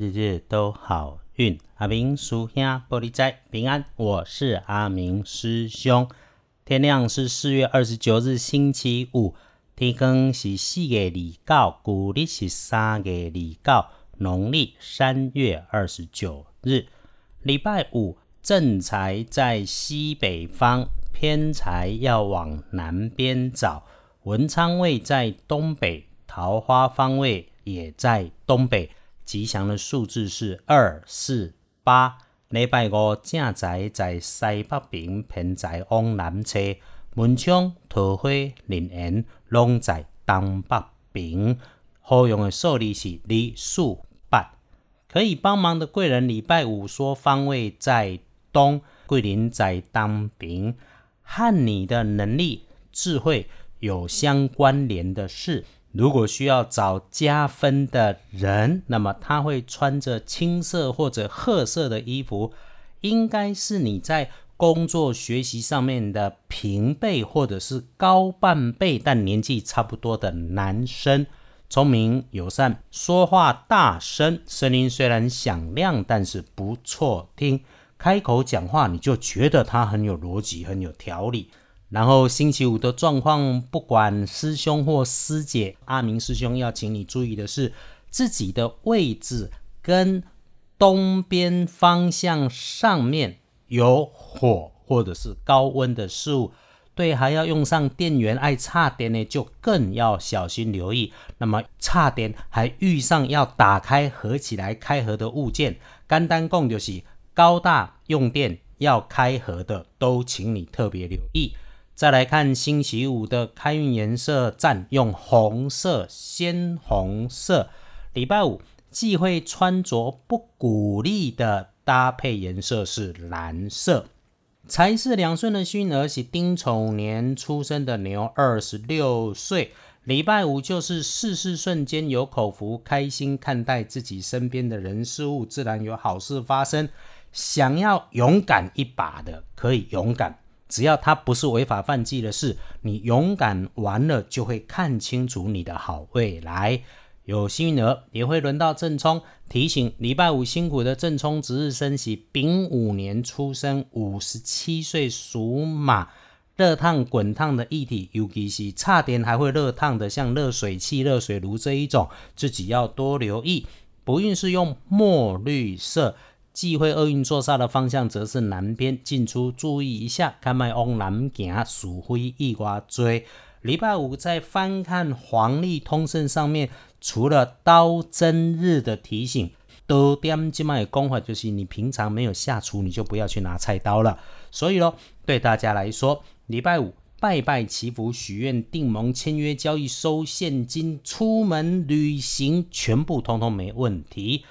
日日都好运。阿明叔兄玻璃斋平安，我是阿明师兄。天亮是四月二十九日星期五，天光是四月二九，古历是三月二九，农历三月二十九日，礼拜五。正财在西北方，偏财要往南边找。文昌位在东北，桃花方位也在东北。吉祥的数字是二、四、八。礼拜五正财在西北边，偏财往南侧。文昌、桃花、人缘拢在东北边。好用的数字是二、四、八。可以帮忙的贵人，礼拜五说方位在。东桂林在当兵，和你的能力、智慧有相关联的事。如果需要找加分的人，那么他会穿着青色或者褐色的衣服，应该是你在工作学习上面的平辈或者是高半辈，但年纪差不多的男生。聪明友善，说话大声，声音虽然响亮，但是不错听。开口讲话，你就觉得他很有逻辑、很有条理。然后星期五的状况，不管师兄或师姐，阿明师兄要请你注意的是，自己的位置跟东边方向上面有火或者是高温的事物。对，还要用上电源，爱差点呢，就更要小心留意。那么差点还遇上要打开合起来开合的物件，干单讲就是。高大用电要开合的，都请你特别留意。再来看星期五的开运颜色，占用红色、鲜红色。礼拜五忌讳穿着不鼓励的搭配颜色是蓝色。财是两顺的虚儿是丁丑年出生的牛，二十六岁。礼拜五就是事事瞬间有口福，开心看待自己身边的人事物，自然有好事发生。想要勇敢一把的，可以勇敢，只要他不是违法犯纪的事，你勇敢完了就会看清楚你的好未来。有幸运儿也会轮到正冲，提醒礼拜五辛苦的正冲值日生喜丙午年出生，五十七岁属马，热烫滚烫的液体，尤其是差点还会热烫的，像热水器、热水炉这一种，自己要多留意。不运是用墨绿色。忌讳厄运坐煞的方向则是南边，进出注意一下，看卖往南行，鼠灰一瓜追。礼拜五在翻看黄历通胜上面，除了刀针日的提醒，多点今麦的功法就是你平常没有下厨，你就不要去拿菜刀了。所以咯，对大家来说，礼拜五拜拜祈福、许愿、订盟、签约、交易、收现金、出门旅行，全部通通没问题。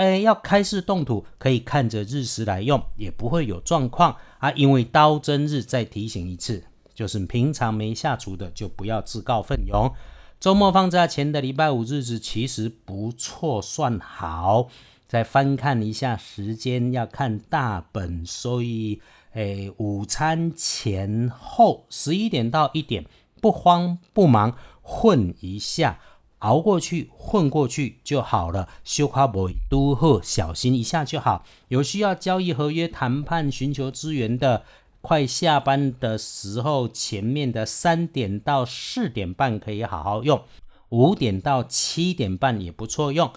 哎，要开市动土，可以看着日食来用，也不会有状况啊。因为刀真日再提醒一次，就是平常没下厨的，就不要自告奋勇。周末放假前的礼拜五日子其实不错，算好。再翻看一下时间，要看大本，所以哎，午餐前后十一点到一点，不慌不忙，混一下。熬过去，混过去就好了。修卡不都喝，小心一下就好。有需要交易、合约、谈判、寻求资源的，快下班的时候，前面的三点到四点半可以好好用，五点到七点半也不错用。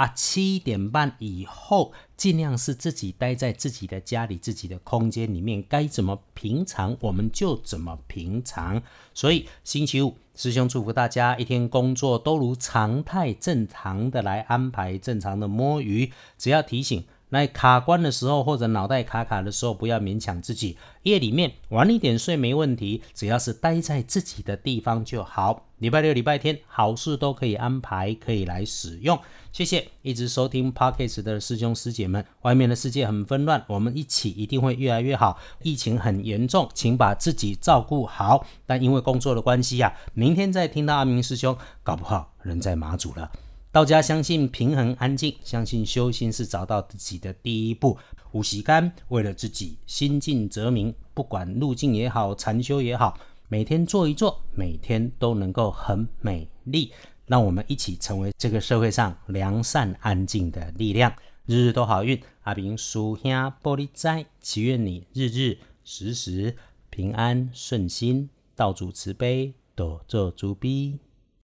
啊，七点半以后，尽量是自己待在自己的家里、自己的空间里面，该怎么平常我们就怎么平常。所以星期五，师兄祝福大家一天工作都如常态正常的来安排，正常的摸鱼。只要提醒，那卡关的时候或者脑袋卡卡的时候，不要勉强自己。夜里面晚一点睡没问题，只要是待在自己的地方就好。礼拜六、礼拜天，好事都可以安排，可以来使用。谢谢一直收听 Podcast 的师兄师姐们。外面的世界很纷乱，我们一起一定会越来越好。疫情很严重，请把自己照顾好。但因为工作的关系呀，明天再听到阿明师兄，搞不好人在马祖了。道家相信平衡安静，相信修心是找到自己的第一步。五习干为了自己，心静则明。不管路径也好，禅修也好，每天做一做，每天都能够很美丽。让我们一起成为这个社会上良善安静的力量。日日都好运，阿平叔兄玻璃斋，祈愿你日日时时平安顺心，道主慈悲，多做诸逼。